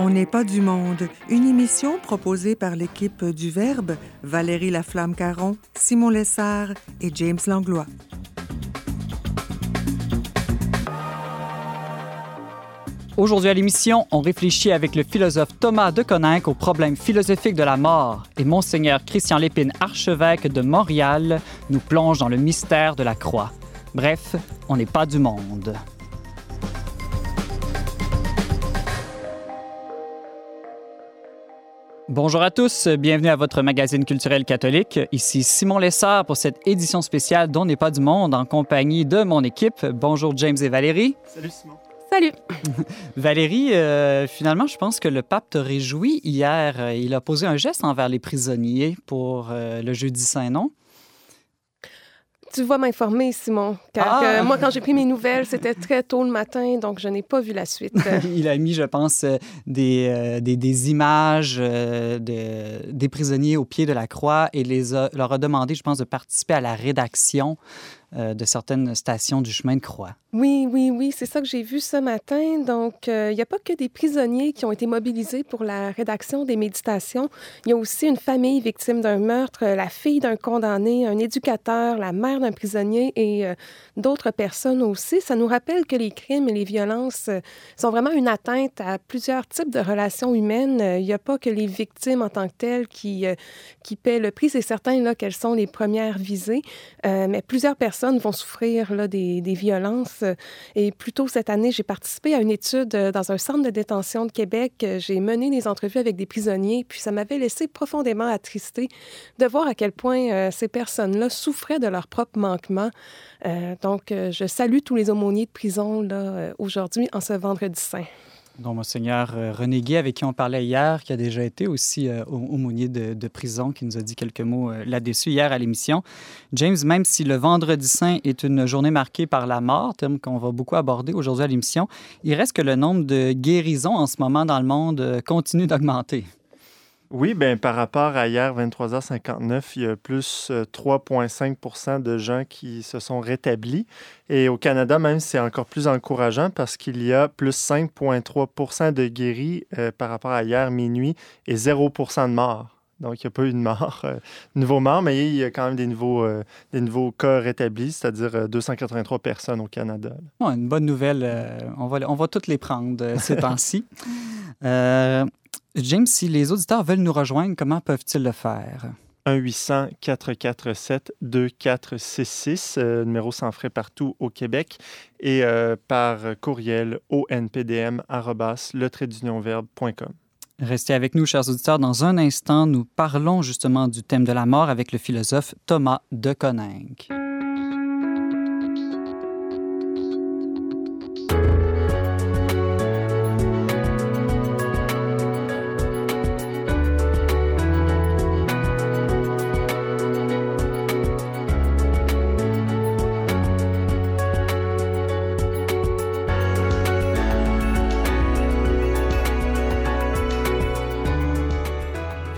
On n'est pas du monde, une émission proposée par l'équipe du Verbe, Valérie Laflamme-Caron, Simon Lessard et James Langlois. Aujourd'hui à l'émission, on réfléchit avec le philosophe Thomas de Coninck aux problèmes philosophiques de la mort et Monseigneur Christian Lépine, archevêque de Montréal, nous plonge dans le mystère de la croix. Bref, on n'est pas du monde. Bonjour à tous, bienvenue à votre magazine culturel catholique. Ici Simon Lessard pour cette édition spéciale dont n'est pas du monde en compagnie de mon équipe. Bonjour James et Valérie. Salut Simon. Salut. Valérie, euh, finalement, je pense que le pape te réjouit hier. Il a posé un geste envers les prisonniers pour euh, le jeudi saint, non? Tu vas m'informer, Simon, car Ah! moi, quand j'ai pris mes nouvelles, c'était très tôt le matin, donc je n'ai pas vu la suite. Il a mis, je pense, euh, des, euh, des, des images euh, de, des prisonniers au pied de la croix et les a- leur a demandé, je pense, de participer à la rédaction de certaines stations du chemin de croix. Oui, oui, oui, c'est ça que j'ai vu ce matin. Donc, euh, il n'y a pas que des prisonniers qui ont été mobilisés pour la rédaction des méditations. Il y a aussi une famille victime d'un meurtre, la fille d'un condamné, un éducateur, la mère d'un prisonnier et euh, d'autres personnes aussi. Ça nous rappelle que les crimes et les violences euh, sont vraiment une atteinte à plusieurs types de relations humaines. Euh, Il n'y a pas que les victimes en tant que telles qui, euh, qui paient le prix. C'est certain qu'elles sont les premières visées, Euh, mais plusieurs personnes vont souffrir des, des violences. Euh, Et plus tôt cette année, j'ai participé à une étude euh, dans un centre de détention de Québec. Euh, J'ai mené des entrevues avec des prisonniers, puis ça m'avait laissé profondément attristé de voir à quel point ces personnes-là souffraient de leurs propres manquements. Euh, donc, je salue tous les aumôniers de prison là, aujourd'hui, en ce vendredi saint. Dont Monseigneur euh, René Gué, avec qui on parlait hier, qui a déjà été aussi euh, au- aumônier de, prison, qui nous a dit quelques mots euh, là-dessus hier à l'émission. James, même si le vendredi saint est une journée marquée par la mort, terme qu'on va beaucoup aborder aujourd'hui à l'émission, il reste que le nombre de guérisons en ce moment dans le monde euh, continue d'augmenter. Oui, ben, par rapport à hier, 23h59, il y a plus euh, 3,5% de gens qui se sont rétablis. Et au Canada, même, c'est encore plus encourageant parce qu'il y a plus 5,3% de guéris euh, par rapport à hier minuit et 0% de morts. Donc, il n'y a pas eu de mort, euh, nouveau mort, mais il y a quand même des nouveaux, euh, des nouveaux cas rétablis, c'est-à-dire euh, 283 personnes au Canada. Bon, une bonne nouvelle, euh, on, va, on va toutes les prendre euh, ces temps-ci. James, si les auditeurs veulent nous rejoindre, comment peuvent-ils le faire? 1-800-447-2466, euh, numéro sans frais partout au Québec, et euh, par courriel onpdm.com. Restez avec nous, chers auditeurs. Dans un instant, nous parlons justement du thème de la mort avec le philosophe Thomas de Coninck.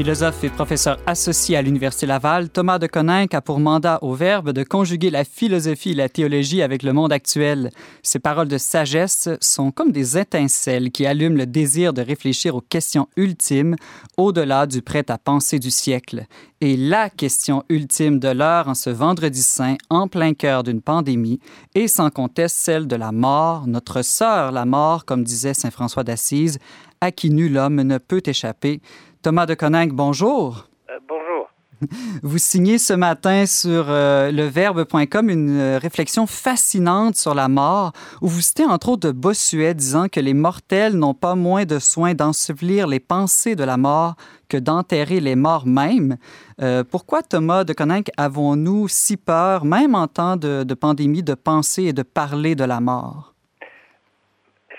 Philosophe et professeur associé à l'Université Laval, Thomas de Coninck a pour mandat au Verbe de conjuguer la philosophie et la théologie avec le monde actuel. Ses paroles de sagesse sont comme des étincelles qui allument le désir de réfléchir aux questions ultimes au-delà du prêt à penser du siècle. Et la question ultime de l'heure en ce vendredi saint, en plein cœur d'une pandémie, est sans conteste celle de la mort, notre sœur la mort, comme disait Saint François d'Assise, à qui nul homme ne peut échapper. Thomas de Coninck, bonjour. Euh, bonjour. Vous signez ce matin sur euh, leverbe.com une euh, réflexion fascinante sur la mort, où vous citez entre autres de Bossuet disant que les mortels n'ont pas moins de soin d'ensevelir les pensées de la mort que d'enterrer les morts même. Euh, pourquoi, Thomas de Coninck, avons-nous si peur, même en temps de, de pandémie, de penser et de parler de la mort?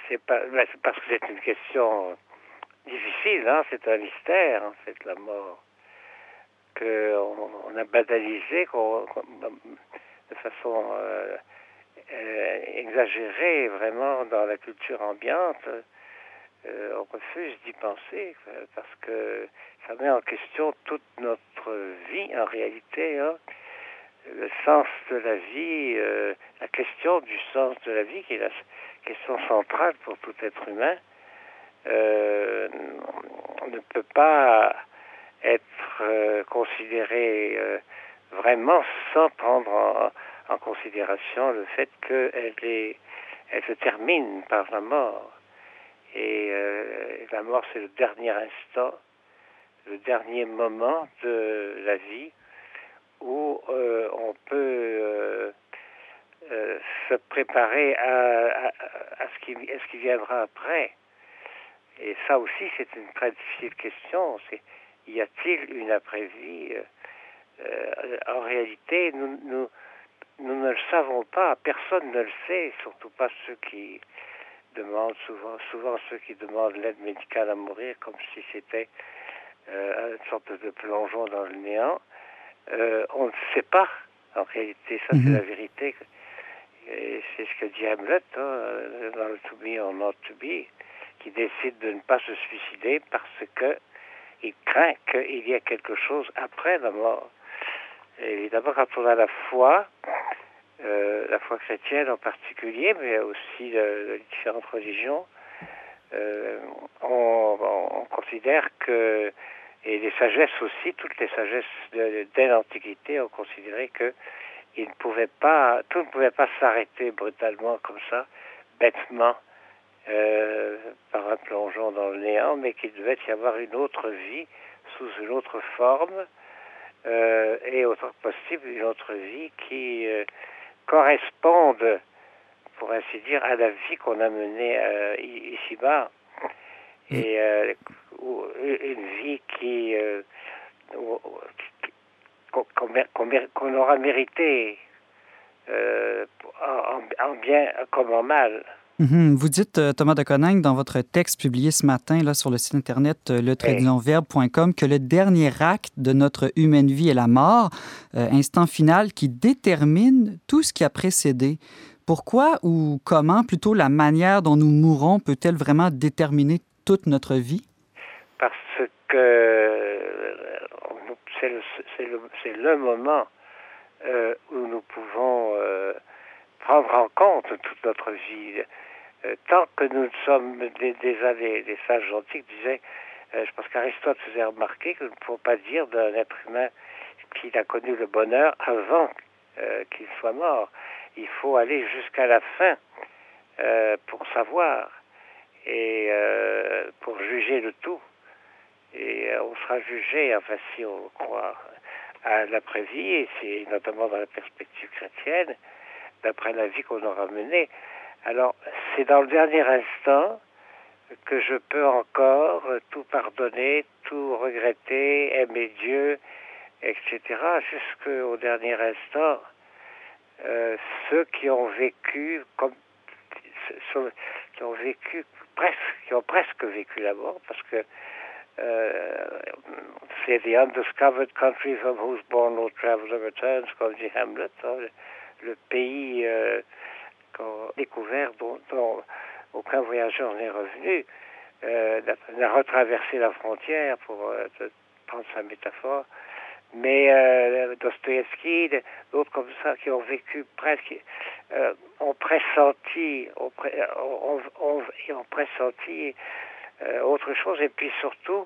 C'est ben, c'est parce que c'est une question difficile, hein? c'est un mystère, en fait, la mort, qu'on on a banalisé qu'on, de façon euh, euh, exagérée, vraiment, dans la culture ambiante. Euh, on refuse d'y penser, parce que ça met en question toute notre vie, en réalité, hein? le sens de la vie, la question du sens de la vie, qui est la question centrale pour tout être humain. Euh, ne peut pas être euh, considérée vraiment sans prendre en, considération le fait qu'elle elle se termine par la mort. Et la mort, c'est le dernier instant, le dernier moment de la vie où on peut euh, se préparer à, ce qui, viendra après. Et ça aussi, c'est une très difficile question. Y a-t-il une après-vie euh, euh, En réalité, nous, nous, nous ne le savons pas. Personne ne le sait, surtout pas ceux qui demandent souvent, souvent ceux qui demandent l'aide médicale à mourir, comme si c'était une sorte de plongeon dans le néant. on ne sait pas. En réalité, ça, c'est mhm. la vérité. Et c'est ce que dit Hamlet hein, dans le To Be or Not To Be, qui décide de ne pas se suicider parce que il craint qu'il y ait quelque chose après la mort. évidemment, quand on a la foi, euh, la foi chrétienne en particulier, mais aussi les différentes religions, euh, on, on, considère que, et les sagesses aussi, toutes les sagesses dès l'Antiquité ont considéré que tout ne pouvait pas s'arrêter brutalement comme ça, bêtement, euh, par un plongeon dans le néant, mais qu'il devait y avoir une autre vie sous une autre forme, euh, et autant possible une autre vie qui euh, corresponde, pour ainsi dire, à la vie qu'on a menée ici-bas, et une vie qui, qu'on aura mérité euh, en, bien comme en mal. Mhm. Vous dites, euh, Thomas de Coninck, dans votre texte publié ce matin là, sur le site Internet euh, letradionverbe.com, que le dernier acte de notre humaine vie est la mort, instant final qui détermine tout ce qui a précédé. Pourquoi ou comment, plutôt la manière dont nous mourons peut-elle vraiment déterminer toute notre vie? Parce que c'est le, le, moment euh, où nous pouvons euh, prendre en compte toute notre vie. Euh, tant que nous sommes des, des, des sages antiques disaient, je pense qu'Aristote faisait remarquer que nous ne pouvons pas dire d'un être humain qu'il a connu le bonheur avant qu'il soit mort. Il faut aller jusqu'à la fin pour savoir et pour juger le tout. Et euh, on sera jugé, enfin si on croit à l'après-vie, et c'est notamment dans la perspective chrétienne, d'après la vie qu'on aura menée. Alors, c'est dans le dernier instant que je peux encore tout pardonner, tout regretter, aimer Dieu, etc., jusqu'au dernier instant. Euh, ceux qui ont vécu comme qui ont vécu presque qui ont presque vécu la mort parce que euh, c'est The Undiscovered Country from Whose Born No Traveler Returns, comme dit Hamlet, hein, le, pays euh, découvert dont, aucun voyageur n'est revenu, euh, n'a retraversé la frontière, pour euh, prendre sa métaphore. Mais euh, Dostoevsky, d'autres comme ça qui ont vécu presque, euh, ont pressenti, ont, ont, ont, ont pressenti euh, autre chose. Et puis surtout,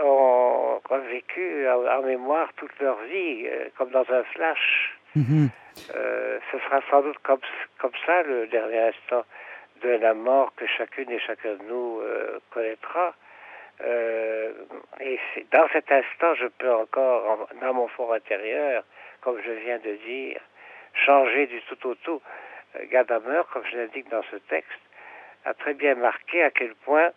ont, vécu en, mémoire toute leur vie, comme dans un flash. Mhm. Euh, ce sera sans doute comme, comme ça le dernier instant de la mort que chacune et chacun de nous connaîtra. et dans cet instant, je peux encore, dans mon fort intérieur, comme je viens de dire, changer du tout au tout. Gadamer, comme je l'indique dans ce texte, a très bien marqué à quel point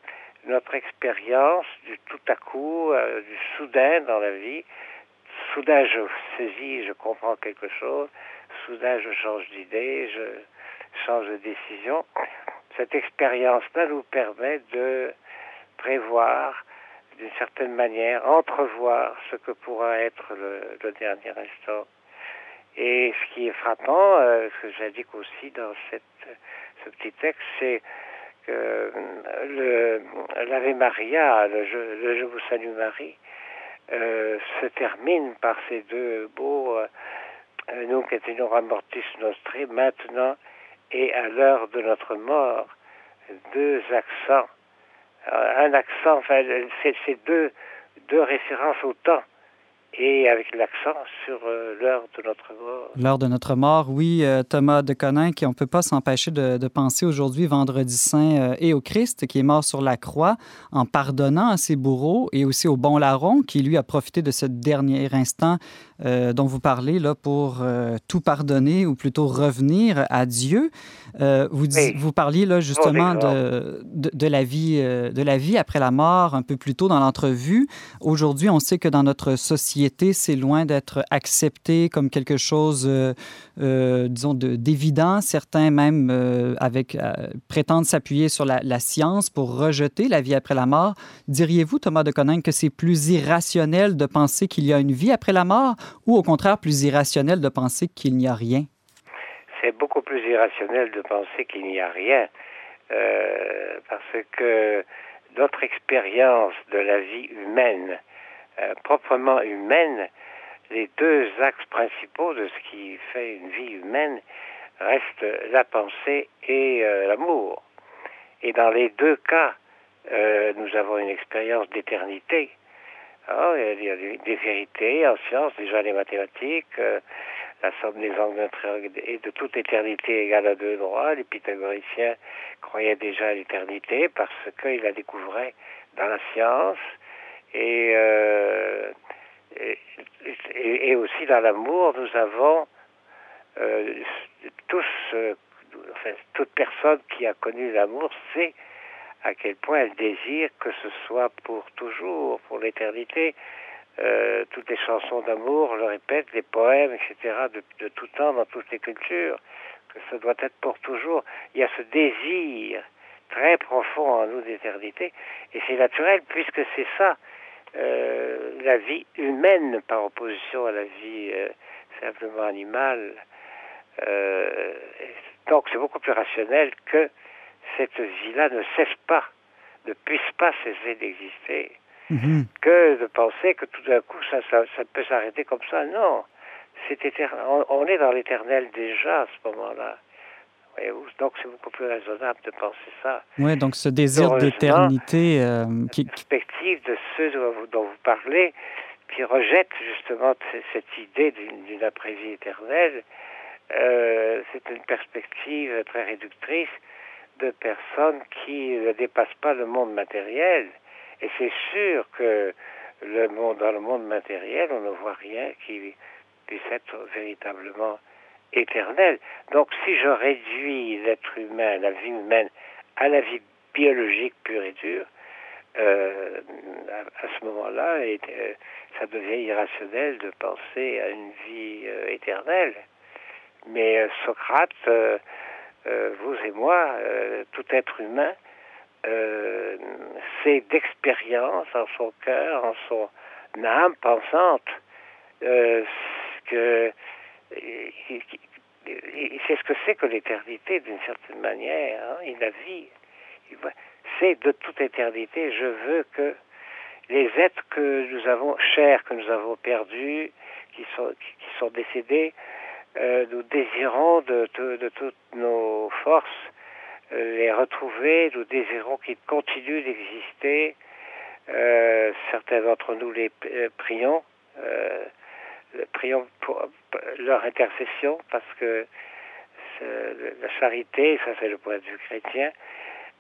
notre expérience du tout à coup, euh, du soudain dans la vie. Soudain, je saisis, je comprends quelque chose. Soudain, je change d'idée, je change de décision. Cette expérience-là nous permet de prévoir, d'une certaine manière, entrevoir ce que pourra être le, dernier instant. Et ce qui est frappant, euh, ce que j'indique aussi dans ce petit texte, c'est le l'Ave Maria, le je, vous salue Marie, euh, se termine par ces deux beaux euh, nous qui étions amortis nostri, maintenant et à l'heure de notre mort, deux accents un accent, enfin, c'est deux, deux références au temps et avec l'accent sur euh, l'heure de notre mort. L'heure de notre mort, oui, euh, Thomas de Conin, qui on ne peut pas s'empêcher de, de, penser aujourd'hui, vendredi saint, euh, et au Christ, qui est mort sur la croix en pardonnant à ses bourreaux, et aussi au bon larron, qui lui a profité de ce dernier instant dont vous parlez là, pour tout pardonner, ou plutôt revenir à Dieu. Vous, Oui. vous parliez là, justement Bon de, de, de la vie, de la vie après la mort un peu plus tôt dans l'entrevue. Aujourd'hui, on sait que dans notre société, c'est loin d'être accepté comme quelque chose, euh, euh, disons, de- d'évident. Certains même euh, avec, prétendent s'appuyer sur la, science pour rejeter la vie après la mort. Diriez-vous, Thomas de Coninck, que c'est plus irrationnel de penser qu'il y a une vie après la mort ou au contraire plus irrationnel de penser qu'il n'y a rien? C'est beaucoup plus irrationnel de penser qu'il n'y a rien, parce que notre expérience de la vie humaine, euh, proprement humaine, les deux axes principaux de ce qui fait une vie humaine restent la pensée et euh, l'amour. Et dans les deux cas, euh, nous avons une expérience d'éternité. Ah, il y a des, vérités en sciences, déjà les mathématiques, la somme des angles d'un triangle est de toute éternité égale à deux droits. Les pythagoriciens croyaient déjà à l'éternité parce qu'ils la découvraient dans la science et, euh, et, aussi dans l'amour, nous avons euh, tous, euh, toute personne qui a connu l'amour sait à quel point elle désire que ce soit pour toujours, pour l'éternité. Toutes les chansons d'amour le répètent, les poèmes, etc., de tout temps, dans toutes les cultures, que ça doit être pour toujours. Il y a ce désir très profond en nous d'éternité, et c'est naturel puisque c'est ça, euh, la vie humaine par opposition à la vie euh, simplement animale. Euh, donc c'est beaucoup plus rationnel que cette vie-là ne cesse pas, ne puisse pas cesser d'exister Mhm. que de penser que tout d'un coup ça, ça, ça peut s'arrêter comme ça. Non, c'est on est dans l'éternel déjà à ce moment-là. Donc c'est beaucoup plus raisonnable de penser ça. Oui, donc ce désir d'éternité euh, qui, La perspective de ceux dont vous, parlez, qui rejettent justement cette idée d'une d'une après-vie éternelle, euh, c'est une perspective très réductrice de personnes qui ne dépassent pas le monde matériel. Et c'est sûr que le monde, dans le monde matériel, on ne voit rien qui puisse être véritablement éternel. Donc si je réduis l'être humain, la vie humaine, à la vie biologique pure et dure, euh, à, ce moment-là, euh, ça devient irrationnel de penser à une vie euh, éternelle. Mais Socrate, vous et moi, tout être humain, c'est d'expérience en son cœur, en son âme pensante, que sait ce que c'est que l'éternité d'une certaine manière. hein, il la voit- C'est de toute éternité. Je veux que les êtres que nous avons chers, que nous avons perdus, qui sont, décédés, euh, nous désirons de, toutes nos forces euh, les retrouver, nous désirons qu'ils continuent d'exister. Euh, certains d'entre nous les prions, prions pour leur intercession parce que la charité, ça c'est le point de vue chrétien,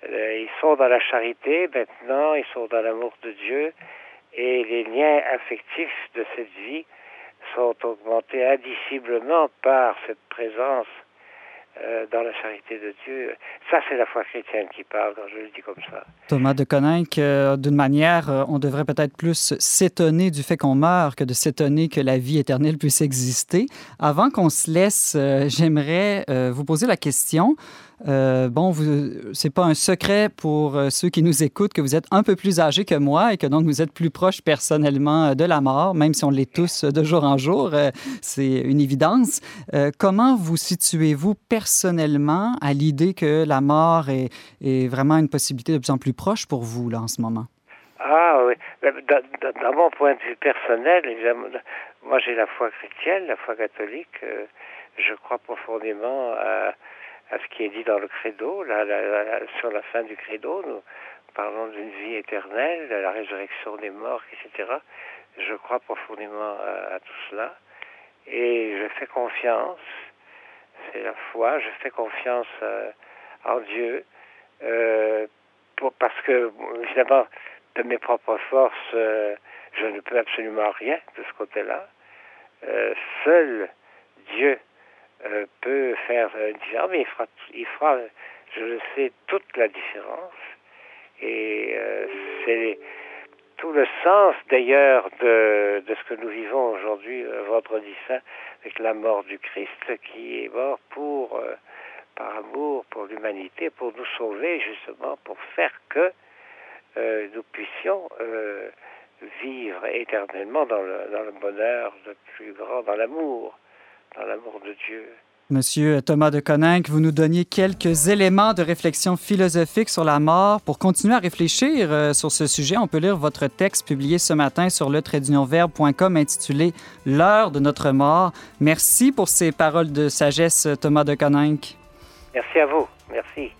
euh, ils sont dans la charité maintenant, ils sont dans l'amour de Dieu et les liens affectifs de cette vie sont augmentés indiciblement par cette présence dans la charité de Dieu. Ça, c'est la foi chrétienne qui parle quand je le dis comme ça. Thomas de Coninck, euh, d'une manière, euh, on devrait peut-être plus s'étonner du fait qu'on meurt que de s'étonner que la vie éternelle puisse exister. Avant qu'on se laisse, euh, j'aimerais euh, vous poser la question. Euh, bon, c'est pas un secret pour euh, ceux qui nous écoutent que vous êtes un peu plus âgé que moi et que donc vous êtes plus proche personnellement euh, de la mort, même si on l'est tous de jour en jour, euh, c'est une évidence. Euh, comment vous situez-vous personnellement à l'idée que la mort est, vraiment une possibilité de plus en plus proche pour vous là en ce moment? Ah oui. Dans, mon point de vue personnel, moi j'ai la foi chrétienne, la foi catholique. euh, je crois profondément à, à ce qui est dit dans le credo. Là, sur la fin du credo, nous parlons d'une vie éternelle, de la résurrection des morts, etc. Je crois profondément à, tout cela et je fais confiance. C'est la foi. Je fais confiance euh, en Dieu euh, pour, parce que évidemment de mes propres forces, euh, je ne peux absolument rien de ce côté-là. seul Dieu euh, peut faire une différence, mais il fera, il fera, je le sais, toute la différence. Et euh, c'est tout le sens d'ailleurs de, ce que nous vivons aujourd'hui, euh, vendredi saint, avec la mort du Christ qui est mort pour, par amour pour l'humanité, pour nous sauver justement, pour faire que nous puissions vivre éternellement dans le, dans le bonheur le plus grand, dans l'amour dans l'amour de Dieu. Monsieur Thomas de Coninck, vous nous donniez quelques éléments de réflexion philosophique sur la mort. Pour continuer à réfléchir euh, sur ce sujet, on peut lire votre texte publié ce matin sur le intitulé L'heure de notre mort. Merci pour ces paroles de sagesse, Thomas de Coninck. Merci à vous. Merci.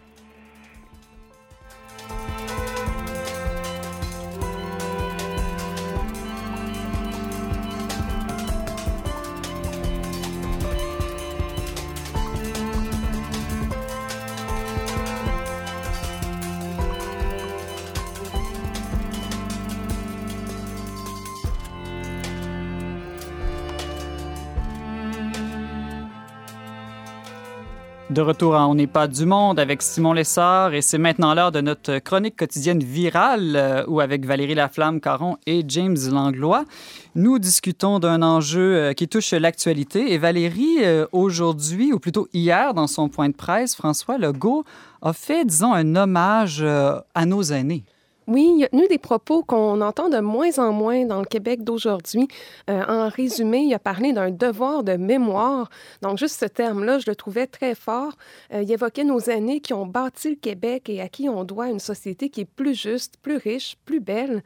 De retour à On n'est pas du monde avec Simon Lessard et c'est maintenant l'heure de notre chronique quotidienne virale euh, où avec Valérie Laflamme-Caron et James Langlois, nous discutons d'un enjeu euh, qui touche l'actualité. Et Valérie, euh, aujourd'hui, ou plutôt hier, dans son point de presse, François Legault a fait, disons, un hommage à nos aînés. Oui, il y a eu des propos qu'on entend de moins en moins dans le Québec d'aujourd'hui. Euh, en résumé, il a parlé d'un devoir de mémoire. Donc, juste ce terme-là, je le trouvais très fort. Euh, il évoquait nos aînés qui ont bâti le Québec et à qui on doit une société qui est plus juste, plus riche, plus belle.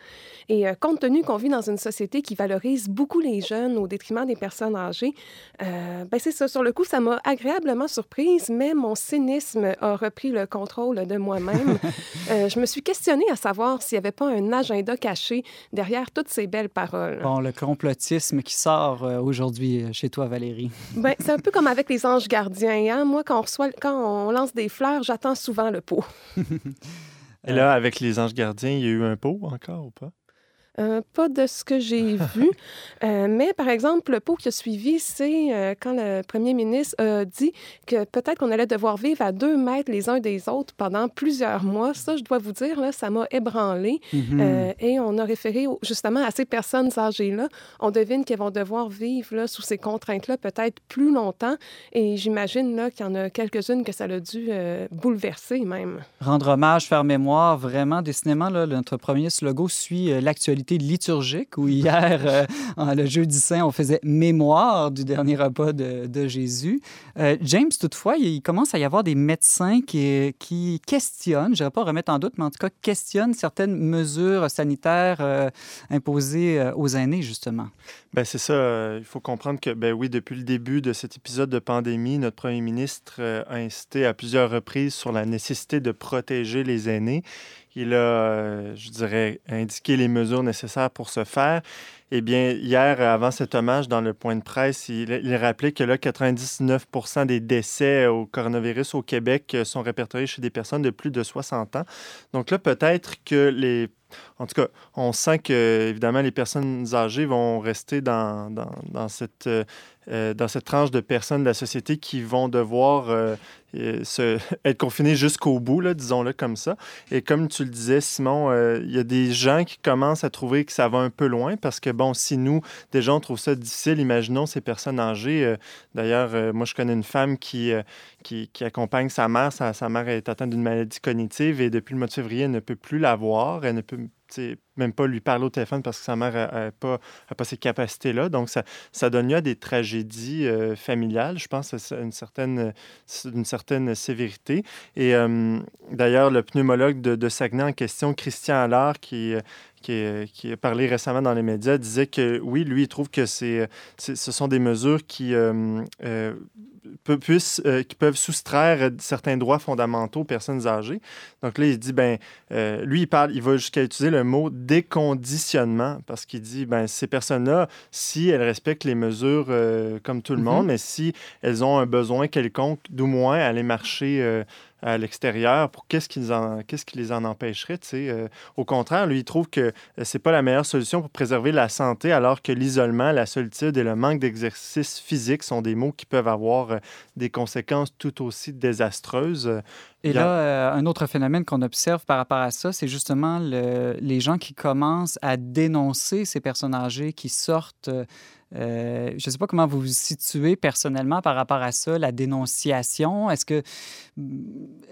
Et euh, compte tenu qu'on vit dans une société qui valorise beaucoup les jeunes au détriment des personnes âgées, ben c'est ça. Sur le coup, ça m'a agréablement surprise, mais mon cynisme a repris le contrôle de moi-même. je me suis questionnée à savoir s'il n'y avait pas un agenda caché derrière toutes ces belles paroles. Bon, le complotisme qui sort euh, aujourd'hui euh, chez toi, Valérie. Ben, c'est un peu comme avec les anges gardiens. Hein? Moi, quand on, reçoit, quand on lance des fleurs, j'attends souvent le pot. Et là, avec les anges gardiens, il y a eu un pot encore ou pas? Euh, pas de ce que j'ai vu. Euh, mais par exemple, le pot qui a suivi, c'est euh, quand le premier ministre a dit que peut-être qu'on allait devoir vivre à deux mètres les uns des autres pendant plusieurs mois. Ça, je dois vous dire, là, ça m'a ébranlé. Mm-hmm. et on a référé justement à ces personnes âgées-là. On devine qu'elles vont devoir vivre là, sous ces contraintes-là peut-être plus longtemps. Et j'imagine qu'il y en a quelques-unes que ça a dû bouleverser même. Rendre hommage, faire mémoire, vraiment, décidément, là, notre premier slogan suit l'actualité liturgique où hier, euh, le jeudi saint, on faisait mémoire du dernier repas de, Jésus. Euh, James, toutefois, il commence à y avoir des médecins qui, qui questionnent, je ne dirais pas remettre en doute, mais en tout cas questionnent certaines mesures sanitaires euh, imposées aux aînés, justement. Ben c'est ça. il faut comprendre que, ben oui, depuis le début de cet épisode de pandémie, notre premier ministre a insisté à plusieurs reprises sur la nécessité de protéger les aînés. Il a, euh, je dirais, indiqué les mesures nécessaires pour ce faire. Eh bien, hier, avant cet hommage, dans le point de presse, il, rappelait que là, 99% des décès au coronavirus au Québec sont répertoriés chez des personnes de plus de 60 ans. Donc là, peut-être que les en tout cas, on sent que, évidemment, les personnes âgées vont rester dans, dans, cette, euh, dans cette tranche de personnes de la société qui vont devoir euh, être confinées jusqu'au bout, disons-le comme ça. Et comme tu le disais, Simon, euh, il y a des gens qui commencent à trouver que ça va un peu loin parce que, bon, si nous, déjà, on trouve ça difficile, imaginons ces personnes âgées. D'ailleurs, moi, je connais une femme qui, qui, qui, accompagne sa mère. Sa, sa mère est atteinte d'une maladie cognitive et depuis le mois de février, elle ne peut plus la voir. Elle ne peut même pas lui parler au téléphone parce que sa mère n'a pas, pas ces capacités-là. Donc, ça, ça donne lieu à des tragédies euh, familiales, je pense, à une certaine, une certaine sévérité. Et euh, d'ailleurs, le pneumologue de, Saguenay en question, Christian Allard, qui, qui, a parlé récemment dans les médias, disait que oui, lui, il trouve que c'est, ce sont des mesures qui euh, puissent, qui peuvent soustraire certains droits fondamentaux aux personnes âgées. Donc là, il dit, ben, lui, il parle, il va jusqu'à utiliser le mot déconditionnement parce qu'il dit, ben, ces personnes-là, si elles respectent les mesures comme tout le mm-hmm. monde, mais si elles ont un besoin quelconque, d'au moins aller marcher à l'extérieur, pour qu'est-ce qui, qu'est-ce qui les en empêcherait? Euh, au contraire, lui, il trouve que euh, c'est pas la meilleure solution pour préserver la santé, alors que l'isolement, la solitude et le manque d'exercice physique sont des mots qui peuvent avoir euh, des conséquences tout aussi désastreuses. Et là, un autre phénomène qu'on observe par rapport à ça, c'est justement les gens qui commencent à dénoncer ces personnes âgées qui sortent euh, je ne sais pas comment vous vous situez personnellement par rapport à ça, la dénonciation. Est-ce que mm,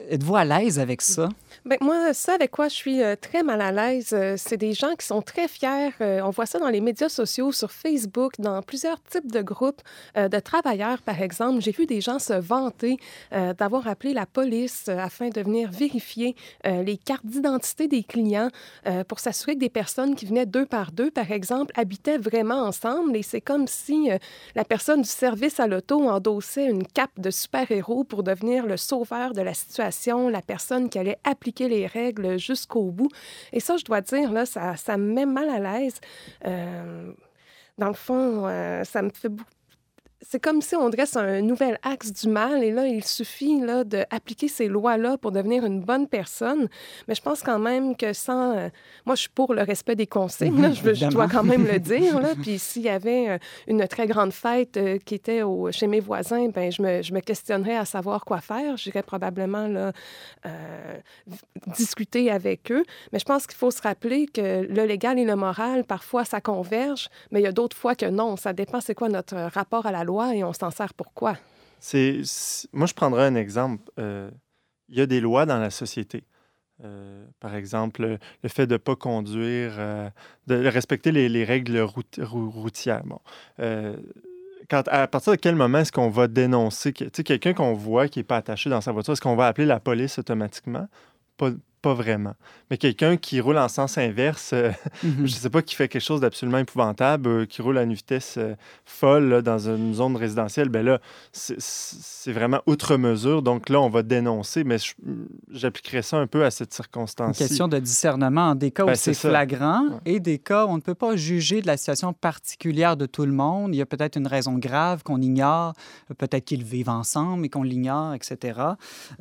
êtes-vous à l'aise avec ça? Bien, moi, ça avec quoi je suis euh, très mal à l'aise, euh, c'est des gens qui sont très fiers. on voit ça dans les médias sociaux, sur Facebook, dans plusieurs types de groupes de travailleurs, par exemple. J'ai vu des gens se vanter d'avoir appelé la police afin de venir vérifier les cartes d'identité des clients pour s'assurer que des personnes qui venaient deux par deux, par exemple, habitaient vraiment ensemble. Comme si euh, la personne du service à l'auto endossait une cape de super-héros pour devenir le sauveur de la situation, la personne qui allait appliquer les règles jusqu'au bout. Et ça, je dois dire, là, ça, me met mal à l'aise. Euh, dans le fond, euh, ça me fait beaucoup c'est comme si on dresse un nouvel axe du mal et là, il suffit là, d'appliquer ces lois-là pour devenir une bonne personne. Mais je pense quand même que sans... Euh, moi, je suis pour le respect des consignes, je, dois quand même le dire. Là. Puis s'il y avait euh, une très grande fête euh, qui était au, chez mes voisins, ben je me, je me questionnerais à savoir quoi faire. J'irais probablement là, discuter avec eux. Mais je pense qu'il faut se rappeler que le légal et le moral, parfois, ça converge, mais il y a d'autres fois que non. Ça dépend c'est quoi notre rapport à la loi et on s'en sert pourquoi. C'est, moi, je prendrais un exemple. Euh, il y a des lois dans la société. Euh, par exemple, le fait de ne pas conduire, euh, de respecter les, règles routières. Bon. À partir de quel moment est-ce qu'on va dénoncer quelqu'un qu'on voit qui n'est pas attaché dans sa voiture? Est-ce qu'on va appeler la police automatiquement? Pas vraiment. Mais quelqu'un qui roule en sens inverse, euh, mhm. je ne sais pas, qui fait quelque chose d'absolument épouvantable, euh, qui roule à une vitesse euh, folle dans une zone résidentielle, ben là, c'est vraiment outre mesure. Donc là, on va dénoncer, mais j'appliquerais ça un peu à cette circonstance. Une question de discernement. En des cas où ben, c'est flagrant et des cas où on ne peut pas juger de la situation particulière de tout le monde. Il y a peut-être une raison grave qu'on ignore, peut-être qu'ils vivent ensemble et qu'on l'ignore, etc.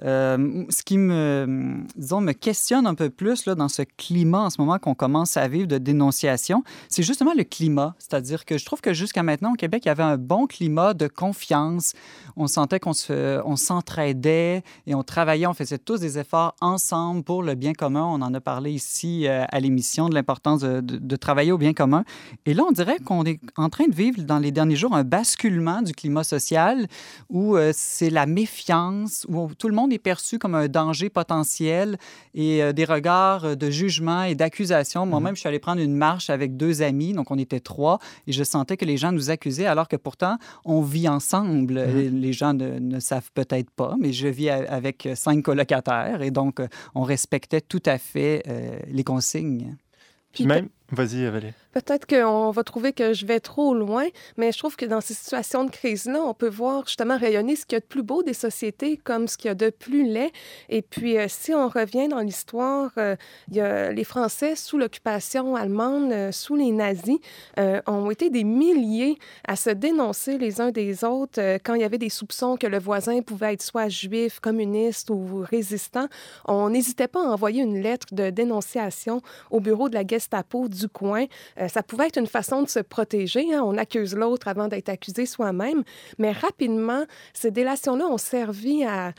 ce qui me, disons, me questionne un peu plus là, dans ce climat en ce moment qu'on commence à vivre de dénonciation, c'est justement le climat. C'est-à-dire que je trouve que jusqu'à maintenant, au Québec, il y avait un bon climat de confiance. On sentait qu'on se, on s'entraidait et on travaillait, on faisait tous des efforts ensemble pour le bien commun. On en a parlé ici euh, à l'émission de l'importance de, travailler au bien commun. Et là, on dirait qu'on est en train de vivre dans les derniers jours un basculement du climat social où euh, c'est la méfiance, où tout le monde est perçu comme un danger potentiel et euh, des regards euh, de jugement et d'accusation. Moi-même, mhm. je suis allé prendre une marche avec deux amis, donc on était trois, et je sentais que les gens nous accusaient, alors que pourtant, on vit ensemble. Mhm. Les gens ne, savent peut-être pas, mais je vis avec cinq colocataires, et donc euh, on respectait tout à fait les consignes. Puis même, vas-y, Valérie. Peut-être qu'on va trouver que je vais trop loin, mais je trouve que dans ces situations de crise-là, on peut voir justement rayonner ce qu'il y a de plus beau des sociétés comme ce qu'il y a de plus laid. Et puis, euh, si on revient dans l'histoire, euh, il y a les Français sous l'occupation allemande, euh, sous les nazis, ont été des milliers à se dénoncer les uns des autres quand il y avait des soupçons que le voisin pouvait être soit juif, communiste ou résistant. On n'hésitait pas à envoyer une lettre de dénonciation au bureau de la Gestapo du coin. Euh, ça pouvait être une façon de se protéger. Hein. On accuse l'autre avant d'être accusé soi-même. Mais rapidement, ces délations-là ont servi à,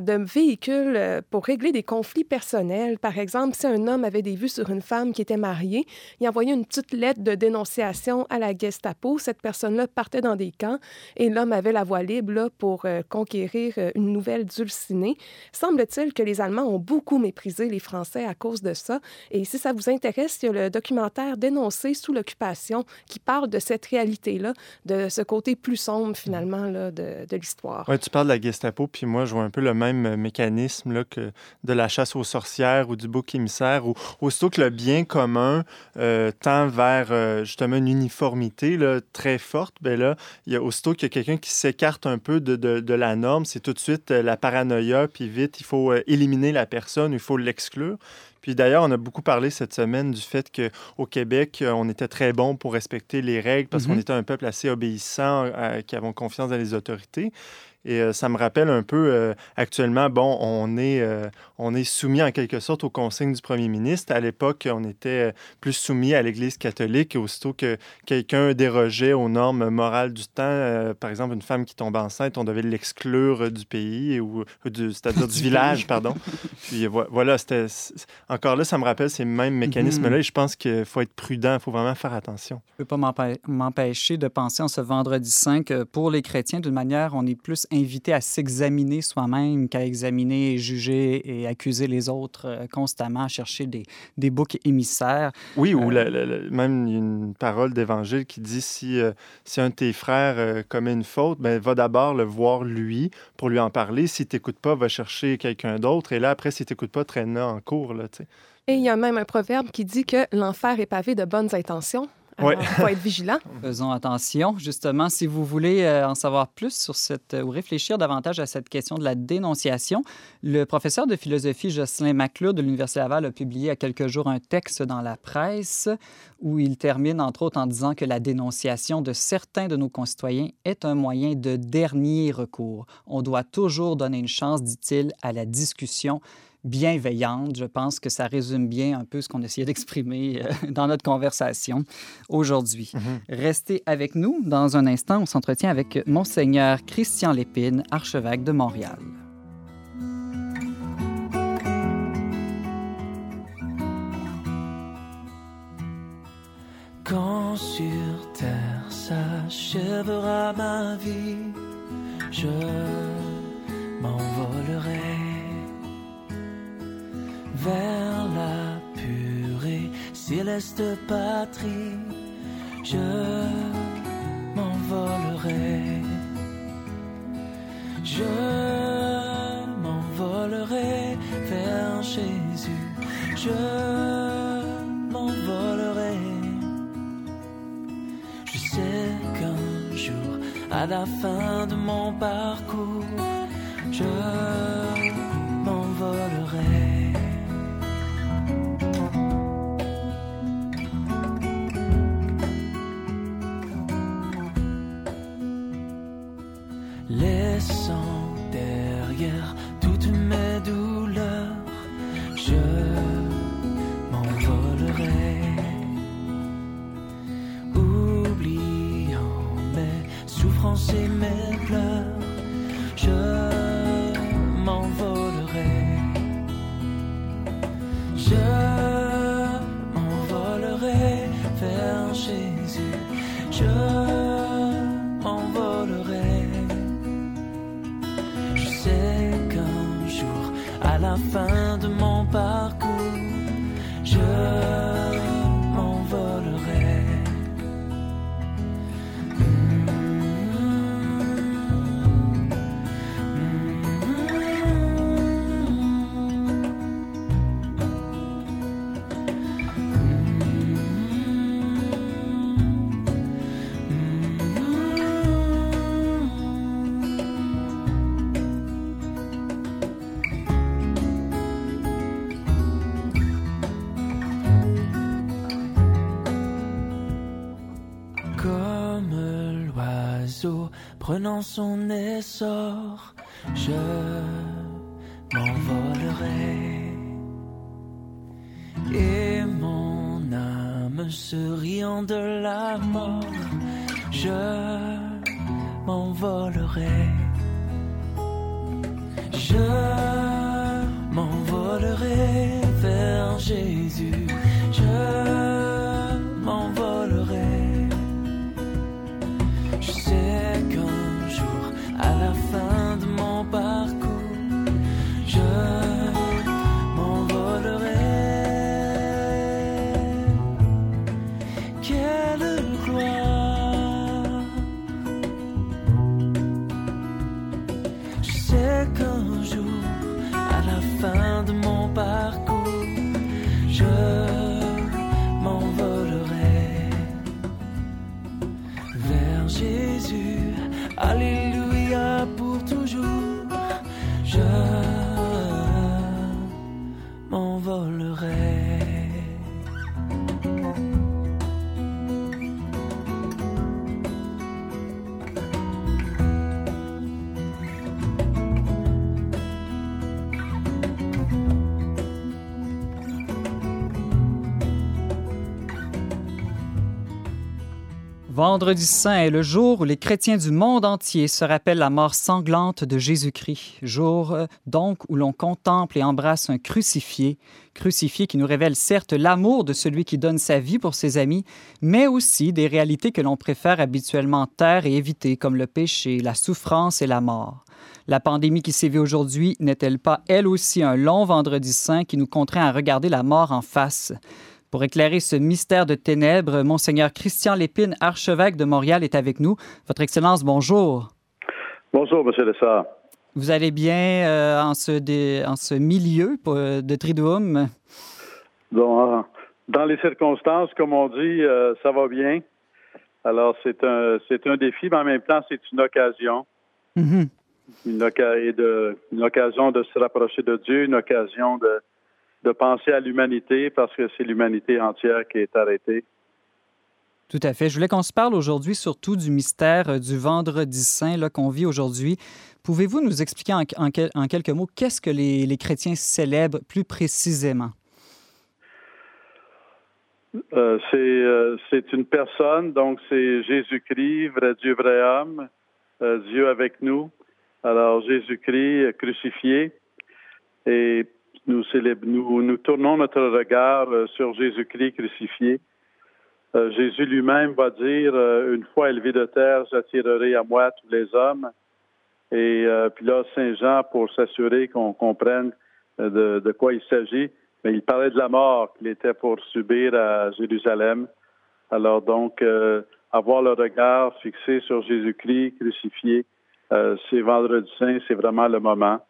de véhicule euh, pour régler des conflits personnels. Par exemple, si un homme avait des vues sur une femme qui était mariée, il envoyait une petite lettre de dénonciation à la Gestapo. Cette personne-là partait dans des camps et l'homme avait la voie libre pour euh, conquérir une nouvelle dulcinée. Semble-t-il que les Allemands ont beaucoup méprisé les Français à cause de ça. Et si ça vous intéresse, il y a le documentaire dénoncé sous l'occupation qui parle de cette réalité-là, de ce côté plus sombre finalement là, de, l'histoire. Oui, tu parles de la Gestapo, puis moi, je vois un peu le même mécanisme là, que de la chasse aux sorcières ou du bouc émissaire, où aussitôt que le bien commun euh, tend vers euh, justement une uniformité très forte, bien là, il y a aussitôt qu'il y a quelqu'un qui s'écarte un peu de, la norme, c'est tout de suite euh, la paranoïa, puis vite, il faut euh, éliminer la personne, il faut l'exclure. Puis d'ailleurs, on a beaucoup parlé cette semaine du fait qu'au Québec, euh, on était très bon pour respecter les règles parce qu'on Mhm. était un peuple assez obéissant, euh, qui avons confiance dans les autorités. Et euh, ça me rappelle un peu, euh, actuellement, bon, on est, euh, on est soumis en quelque sorte aux consignes du premier ministre. À l'époque, on était plus soumis à l'Église catholique. Et aussitôt que quelqu'un dérogeait aux normes morales du temps, par exemple, une femme qui tombe enceinte, on devait l'exclure du pays, ou, c'est-à-dire du village, pardon. Puis vo- voilà, c'était... Encore là, ça me rappelle ces mêmes mécanismes-là. Et je pense qu'il faut être prudent, il faut vraiment faire attention. Je ne peux pas m'empê- m'empêcher de penser en ce vendredi saint que pour les chrétiens, d'une manière, on est plus invité à s'examiner soi-même qu'à examiner, juger et accuser les autres euh, constamment, à chercher des, des boucs émissaires. Oui, ou Euh, la- la- la- même une parole d'évangile qui dit si, euh, si un de tes frères euh, commet une faute, ben, va d'abord le voir lui pour lui en parler. S'il t'écoute pas, va chercher quelqu'un d'autre. Et là, après, s'il t'écoute pas, traîne-le en cours. Là. Et il y a même un proverbe qui dit que l'enfer est pavé de bonnes intentions. Il faut être vigilant. Faisons attention. Justement, si vous voulez euh, en savoir plus sur cette, euh, ou réfléchir davantage à cette question de la dénonciation, le professeur de philosophie Jocelyn Maclure de l'Université Laval a publié il y a quelques jours un texte dans la presse où il termine entre autres en disant que la dénonciation de certains de nos concitoyens est un moyen de dernier recours. On doit toujours donner une chance, dit-il, à la discussion bienveillante. Je pense que ça résume bien un peu ce qu'on essayait d'exprimer euh, dans notre conversation aujourd'hui. Restez avec nous. Dans un instant, on s'entretient avec Monseigneur Christian Lépine, archevêque de Montréal. Quand sur terre s'achèvera ma vie, je m'envolerai vers la pure et céleste patrie. Je m'envolerai. Je m'envolerai vers Jésus. Je m'envolerai. Je sais qu'un jour, à la fin de mon parcours, je m'envolerai. Et mes pleurs, prenant son essor, je m'envolerai. Et mon âme se riant de la mort, je m'envolerai. Je Vendredi saint est le jour où les chrétiens du monde entier se rappellent la mort sanglante de Jésus-Christ. Jour euh, donc où l'on contemple et embrasse un crucifié, crucifié qui nous révèle certes l'amour de celui qui donne sa vie pour ses amis, mais aussi des réalités que l'on préfère habituellement taire et éviter, comme le péché, la souffrance et la mort. La pandémie qui sévit aujourd'hui n'est-elle pas elle aussi un long vendredi saint qui nous contraint à regarder la mort en face? Pour éclairer ce mystère de ténèbres, Monseigneur Christian Lépine, archevêque de Montréal, est avec nous. Votre Excellence, bonjour. Bonjour, Monsieur Lessard. Vous allez bien euh, en, ce en, ce milieu euh, de Triduum? Dans, dans, les circonstances, comme on dit, euh, ça va bien. Alors, c'est un, c'est un défi, mais en même temps, c'est une occasion. Une, de, une occasion de se rapprocher de Dieu, une occasion de, de penser à l'humanité parce que c'est l'humanité entière qui est arrêtée. Tout à fait. Je voulais qu'on se parle aujourd'hui surtout du mystère euh, du vendredi saint qu'on vit aujourd'hui. Pouvez-vous nous expliquer en, en, quelques mots qu'est-ce que les, les, chrétiens célèbrent plus précisément? Euh, euh, c'est une personne, donc c'est Jésus-Christ, vrai Dieu, vrai homme, Dieu avec nous. Alors Jésus-Christ crucifié. Et nous, nous, nous tournons notre regard euh, sur Jésus-Christ crucifié. Euh, Jésus lui-même va dire, euh, une fois élevé de terre, j'attirerai à moi tous les hommes. Et puis là, Saint Jean, pour s'assurer qu'on comprenne de, quoi il s'agit, mais il parlait de la mort qu'il était pour subir à Jérusalem. Alors donc, avoir le regard fixé sur Jésus-Christ crucifié, c'est vendredi saint, c'est vraiment le moment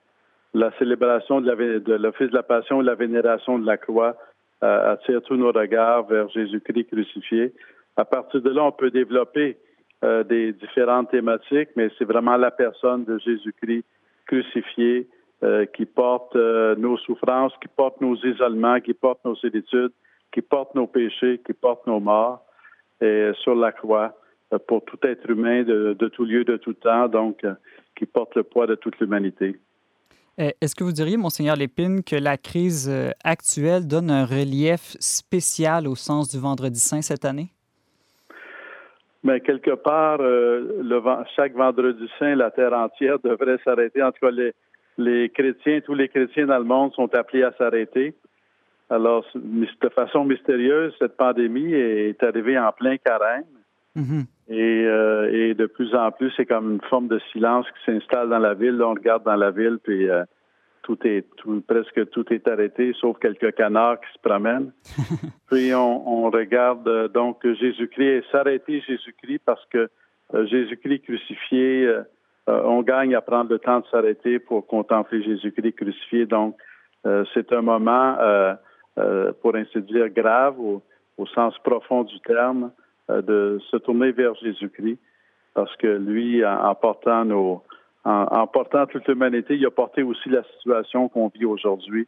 la célébration de l'office de, la passion et la vénération de la croix euh, attire tous nos regards vers Jésus-Christ crucifié. À partir de là, on peut développer euh, des différentes thématiques, mais c'est vraiment la personne de Jésus-Christ crucifié euh, qui porte nos souffrances, qui porte nos isolements, qui porte nos solitudes, qui porte nos péchés, qui porte nos morts et sur la croix pour tout être humain de tout lieu, de tout temps, donc qui porte le poids de toute l'humanité. Euh, est-ce que vous diriez, Monseigneur Lépine, que la crise euh, actuelle donne un relief spécial au sens du Vendredi Saint cette année? Mais ben, quelque part, euh, le, chaque Vendredi Saint, la terre entière devrait s'arrêter. En tout cas, les, les, chrétiens, tous les chrétiens dans le monde sont appelés à s'arrêter. Alors, de façon mystérieuse, cette pandémie est arrivée en plein carême. Mm-hmm. Euh, et, de plus en plus, c'est comme une forme de silence qui s'installe dans la ville. on regarde dans la ville, puis euh, tout est tout, presque tout est arrêté, sauf quelques canards qui se promènent. puis on, regarde euh, donc Jésus-Christ et s'arrêter Jésus-Christ parce que Jésus-Christ crucifié, on gagne à prendre le temps de s'arrêter pour contempler Jésus-Christ crucifié. Donc, c'est un moment, pour ainsi dire, grave au sens profond du terme. Euh, de se tourner vers Jésus-Christ parce que lui, en, portant en, portant toute l'humanité, il a porté aussi la situation qu'on vit aujourd'hui,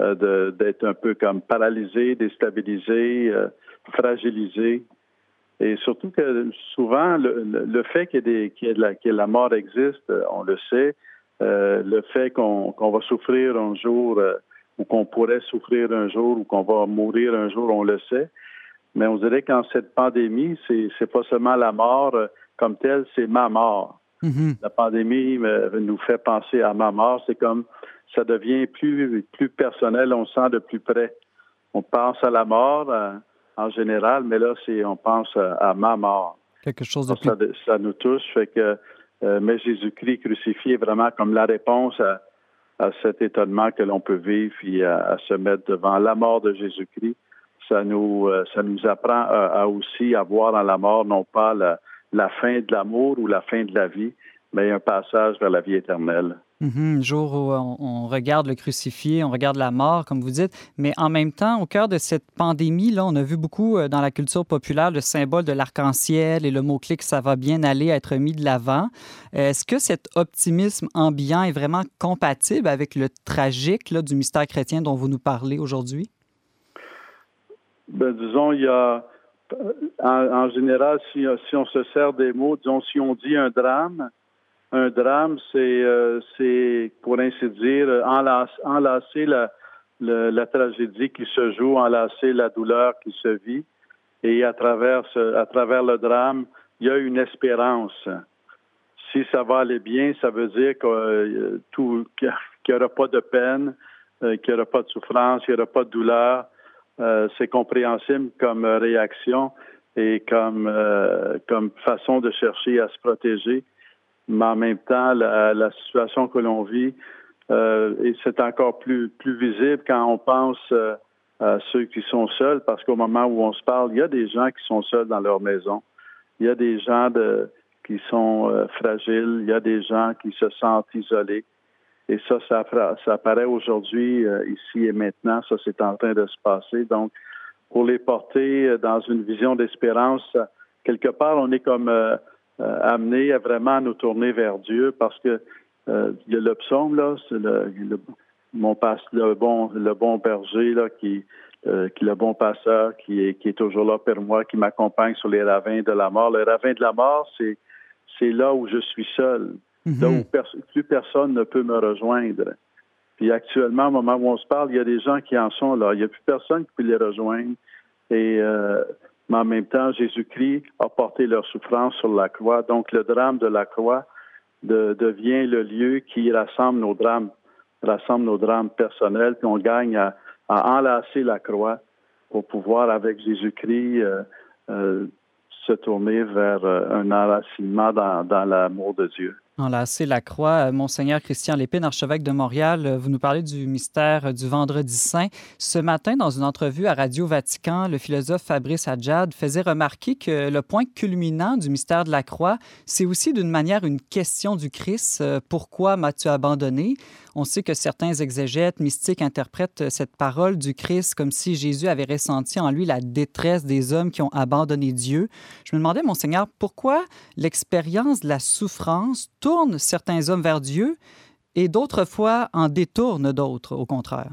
euh, d'être un peu comme paralysé, déstabilisé, euh, fragilisé. Et surtout que souvent, le, fait que la mort existe, on le sait. le fait qu'on va souffrir un jour ou qu'on pourrait souffrir un jour ou qu'on va mourir un jour, on le sait. Mais on dirait qu'en cette pandémie, c'est c'est pas seulement la mort euh, comme telle, c'est ma mort. Mm-hmm. La pandémie euh, nous fait penser à ma mort. C'est comme ça devient plus plus personnel, on sent de plus près. On pense à la mort euh, en général, mais là, c'est on pense à, ma mort. Quelque chose de plus... ça, nous touche, fait que mais Jésus-Christ crucifié est vraiment comme la réponse à, à cet étonnement que l'on peut vivre et à, se mettre devant la mort de Jésus-Christ ça nous, euh, ça nous apprend à, aussi à voir dans la mort non pas la, fin de l'amour ou la fin de la vie, mais un passage vers la vie éternelle. Mm-hmm. jour où on, regarde le crucifié, on regarde la mort, comme vous dites, mais en même temps, au cœur de cette pandémie, là, on a vu beaucoup euh, dans la culture populaire le symbole de l'arc-en-ciel et le mot-clé que ça va bien aller être mis de l'avant. Est-ce que cet optimisme ambiant est vraiment compatible avec le tragique là, du mystère chrétien dont vous nous parlez aujourd'hui? Ben, disons, il y a, en, général, si, on se sert des mots, disons, si on dit un drame, un drame, c'est, c'est pour ainsi dire, enlacer, la, tragédie qui se joue, enlacer la douleur qui se vit. Et à travers, à travers le drame, il y a une espérance. Si ça va aller bien, ça veut dire que, euh, tout, qu'il n'y aura pas de peine, euh, qu'il n'y aura pas de souffrance, qu'il n'y aura pas de douleur. Euh, c'est compréhensible comme réaction et comme, comme façon de chercher à se protéger. Mais en même temps, la, la situation que l'on vit, et c'est encore plus, plus visible quand on pense à ceux qui sont seuls, parce qu'au moment où on se parle, il y a des gens qui sont seuls dans leur maison. Il y a des gens de, qui sont euh, fragiles, il y a des gens qui se sentent isolés. Et ça, ça, ça apparaît aujourd'hui, euh, ici et maintenant. Ça, c'est en train de se passer. Donc, pour les porter euh, dans une vision d'espérance, quelque part, on est comme amené à vraiment nous tourner vers Dieu parce que il y a le psaume, là, c'est le, mon passe, le bon, le bon berger, là, qui, euh, qui le bon passeur, qui est, qui est toujours là pour moi, qui m'accompagne sur les ravins de la mort. Le ravin de la mort, c'est, c'est là où je suis seul, mhm. où plus personne ne peut me rejoindre. Puis actuellement, au moment où on se parle, il y a des gens qui en sont là. Il n'y a plus personne qui peut les rejoindre. Et euh, mais en même temps, Jésus-Christ a porté leur souffrance sur la croix. Donc le drame de la croix devient le lieu qui rassemble nos drames, rassemble nos drames personnels, puis on gagne à, à enlacer la croix pour pouvoir, avec Jésus-Christ, euh, euh, se tourner vers un enracinement dans, dans l'amour de Dieu. Enlacer la croix. Monseigneur Christian Lépine, archevêque de Montréal, vous nous parlez du mystère du Vendredi Saint. Ce matin, dans une entrevue à Radio Vatican, le philosophe Fabrice Adjad faisait remarquer que le point culminant du mystère de la croix, c'est aussi d'une manière une question du Christ. Pourquoi m'as-tu abandonné? On sait que certains exégètes mystiques interprètent cette parole du Christ comme si Jésus avait ressenti en lui la détresse des hommes qui ont abandonné Dieu. Je me demandais, monseigneur, pourquoi l'expérience de la souffrance tourne certains hommes vers Dieu et d'autres fois en détourne d'autres, au contraire?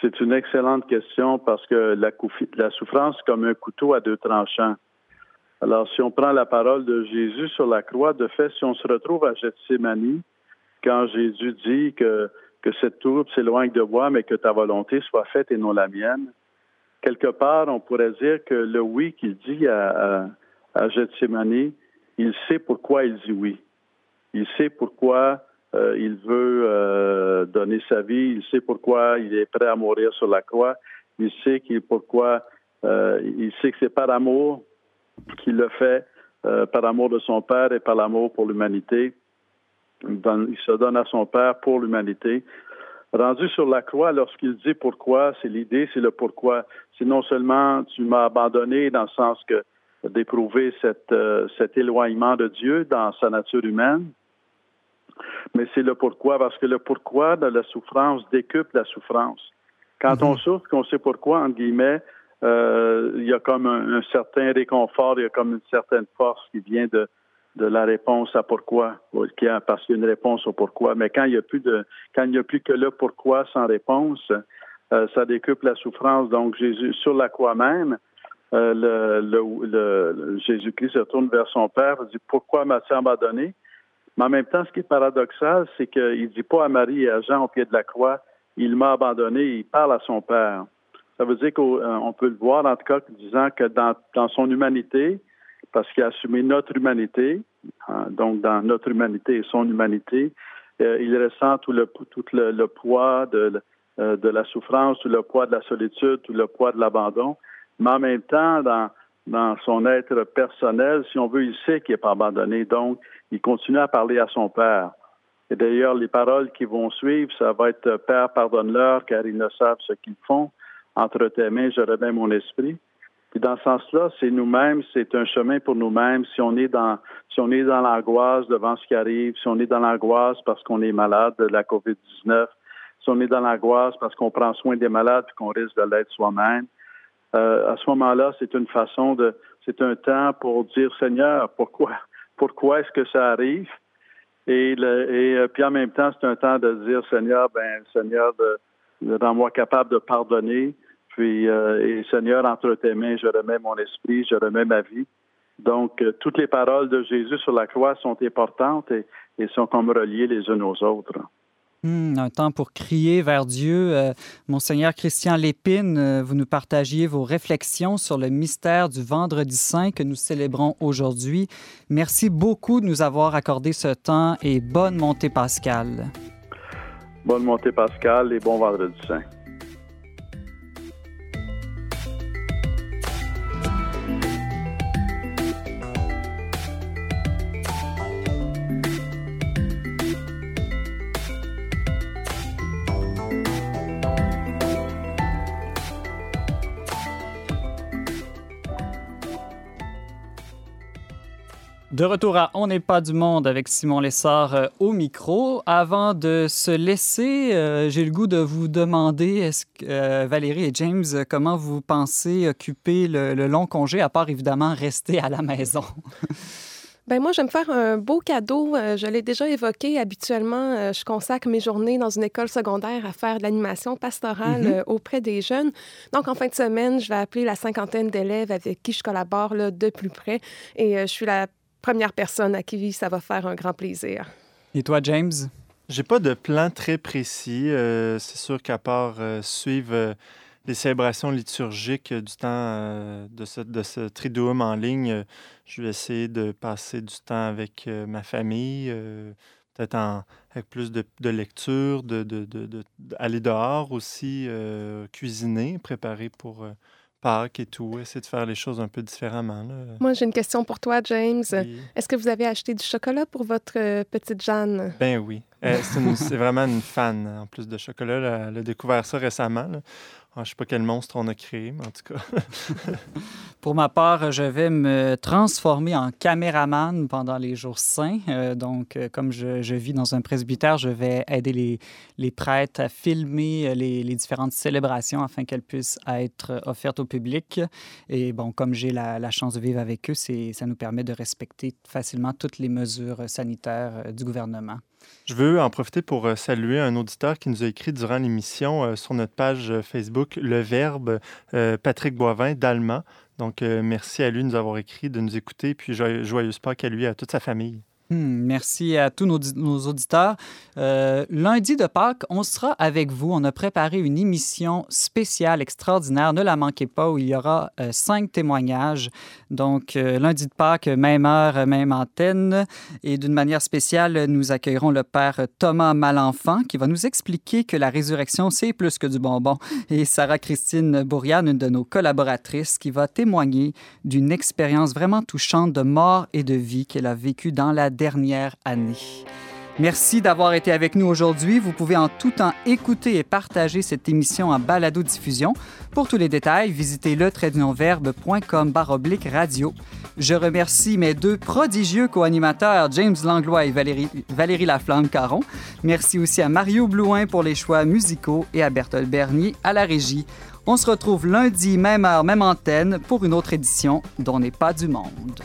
C'est une excellente question parce que la, souffrance est comme un couteau à deux tranchants. Alors, si on prend la parole de Jésus sur la croix, de fait, si on se retrouve à Gethsemane, quand Jésus dit que, cette tour s'éloigne de moi, mais que ta volonté soit faite et non la mienne, quelque part, on pourrait dire que le oui qu'il dit à, à, à Gethsemane, il sait pourquoi il dit oui. Il sait pourquoi euh, il veut euh, donner sa vie, il sait pourquoi il est prêt à mourir sur la croix, il sait qu'il pourquoi euh, il sait que c'est par amour qu'il le fait, par amour de son Père et par l'amour pour l'humanité il se donne à son Père pour l'humanité. Rendu sur la croix, lorsqu'il dit pourquoi, c'est l'idée, c'est le pourquoi. C'est non seulement tu m'as abandonné dans le sens que d'éprouver cet éloignement de Dieu dans sa nature humaine, mais c'est le pourquoi, parce que le pourquoi de la souffrance décuple la souffrance. Quand on mhm. souffre, qu'on sait pourquoi, entre guillemets, euh, il y a comme un, certain réconfort, il y a comme une certaine force qui vient de, de la réponse à pourquoi, parce qu'il y a une réponse au pourquoi. Mais quand il n'y a plus de, quand il n'y a plus que le pourquoi sans réponse, euh, ça décupe la souffrance. Donc Jésus, sur la croix même, euh, le, le, Jésus-Christ se tourne vers son Père, dit pourquoi m'as-tu abandonné Mais en même temps, ce qui est paradoxal, c'est qu'il ne dit pas à Marie et à Jean au pied de la croix, il m'a abandonné, il parle à son Père. Ça veut dire qu'on peut le voir en tout cas disant que dans, son humanité, parce qu'il a assumé notre humanité, hein, donc dans notre humanité et son humanité, euh, il ressent tout le, tout le, poids de, euh, de la souffrance, tout le poids de la solitude, tout le poids de l'abandon, mais en même temps, dans, dans son être personnel, si on veut, il sait qu'il n'est pas abandonné, donc il continue à parler à son Père. Et d'ailleurs, les paroles qui vont suivre, ça va être Père, pardonne-leur, car ils ne savent ce qu'ils font. Entre tes mains, je remets mon esprit. Puis dans ce sens-là, c'est nous-mêmes, c'est un chemin pour nous-mêmes. Si on est dans, si on est dans l'angoisse devant ce qui arrive, si on est dans l'angoisse parce qu'on est malade de la COVID-19, si on est dans l'angoisse parce qu'on prend soin des malades et qu'on risque de l'être soi-même, euh, à ce moment-là, c'est une façon de, c'est un temps pour dire Seigneur, pourquoi, pourquoi est-ce que ça arrive? Et, le, et euh, puis en même temps, c'est un temps de dire Seigneur, ben Seigneur, rends-moi capable de pardonner, Puis, euh, et Seigneur, entre tes mains, je remets mon esprit, je remets ma vie. Donc, euh, toutes les paroles de Jésus sur la croix sont importantes et, et sont comme reliées les unes aux autres. Hmm, un temps pour crier vers Dieu. Euh, Monseigneur Christian Lépine, euh, vous nous partagiez vos réflexions sur le mystère du Vendredi Saint que nous célébrons aujourd'hui. Merci beaucoup de nous avoir accordé ce temps et bonne montée pascale. Bonne montée pascale et bon Vendredi Saint. De retour à On n'est pas du monde avec Simon Lessard euh, au micro. Avant de se laisser, euh, j'ai le goût de vous demander, est-ce que, euh, Valérie et James, comment vous pensez occuper le, le long congé, à part évidemment rester à la maison? Ben moi, je vais me faire un beau cadeau. Euh, je l'ai déjà évoqué. Habituellement, euh, je consacre mes journées dans une école secondaire à faire de l'animation pastorale Mhm. euh, auprès des jeunes. Donc, en fin de semaine, je vais appeler la cinquantaine d'élèves avec qui je collabore là, de plus près. Et euh, je suis la première personne à qui ça va faire un grand plaisir. Et toi, James? J'ai pas de plan très précis. Euh, c'est sûr qu'à part euh, suivre euh, les célébrations liturgiques du temps euh, de ce, de ce Triduum en ligne, euh, je vais essayer de passer du temps avec euh, ma famille, euh, peut-être en- avec plus de, de lecture, de, de- de- de- d'aller dehors aussi, euh, cuisiner, préparer pour euh, Pâques et tout, essayer de faire les choses un peu différemment. là. Moi, j'ai une question pour toi, James. Oui. Est-ce que vous avez acheté du chocolat pour votre euh, petite Jeanne? Ben oui. Euh, c'est, une- c'est vraiment une fan, en plus de chocolat. là. Elle a découvert ça récemment. là. Ah, je sais pas quel monstre on a créé, mais en tout cas. Pour ma part, je vais me transformer en caméraman pendant les jours saints. Euh, donc, euh, comme je, je vis dans un presbytère, je vais aider les, les prêtres à filmer euh, les, les différentes célébrations afin qu'elles puissent être offertes au public. Et bon, comme j'ai la, la chance de vivre avec eux, ça nous permet de respecter facilement toutes les mesures sanitaires du gouvernement. Je veux en profiter pour saluer un auditeur qui nous a écrit durant l'émission sur notre page euh, Le Verbe, euh, Patrick Boivin d'Allemand. Donc, euh, merci à lui de nous avoir écrit, de nous écouter, puis joyeuse Pâques à lui et à toute sa famille. Hmm, merci à tous nos, auditeurs. Euh, lundi de Pâques, on sera avec vous. On a préparé une émission spéciale, extraordinaire. Ne la manquez pas, où il y aura euh, cinq témoignages. Donc, euh, lundi de Pâques, même heure, même antenne. Et d'une manière spéciale, nous accueillerons le père Thomas Malenfant, qui va nous expliquer que la résurrection, c'est plus que du bonbon. Et Sarah-Christine Bourriane, une de nos collaboratrices, qui va témoigner d'une expérience vraiment touchante de mort et de vie qu'elle a vécue dans la dernière année. Merci d'avoir été avec nous aujourd'hui. Vous pouvez en tout temps écouter et partager cette émission en balado-diffusion. Pour tous les détails, visitez le baroblique radio. Je remercie mes deux prodigieux co-animateurs, James Langlois et Valérie, Valérie Laflamme-Caron. Merci aussi à Mario Blouin pour les choix musicaux et à Berthold Bernier à la régie. On se retrouve lundi, même heure, même antenne, pour une autre édition dont n'est pas du monde.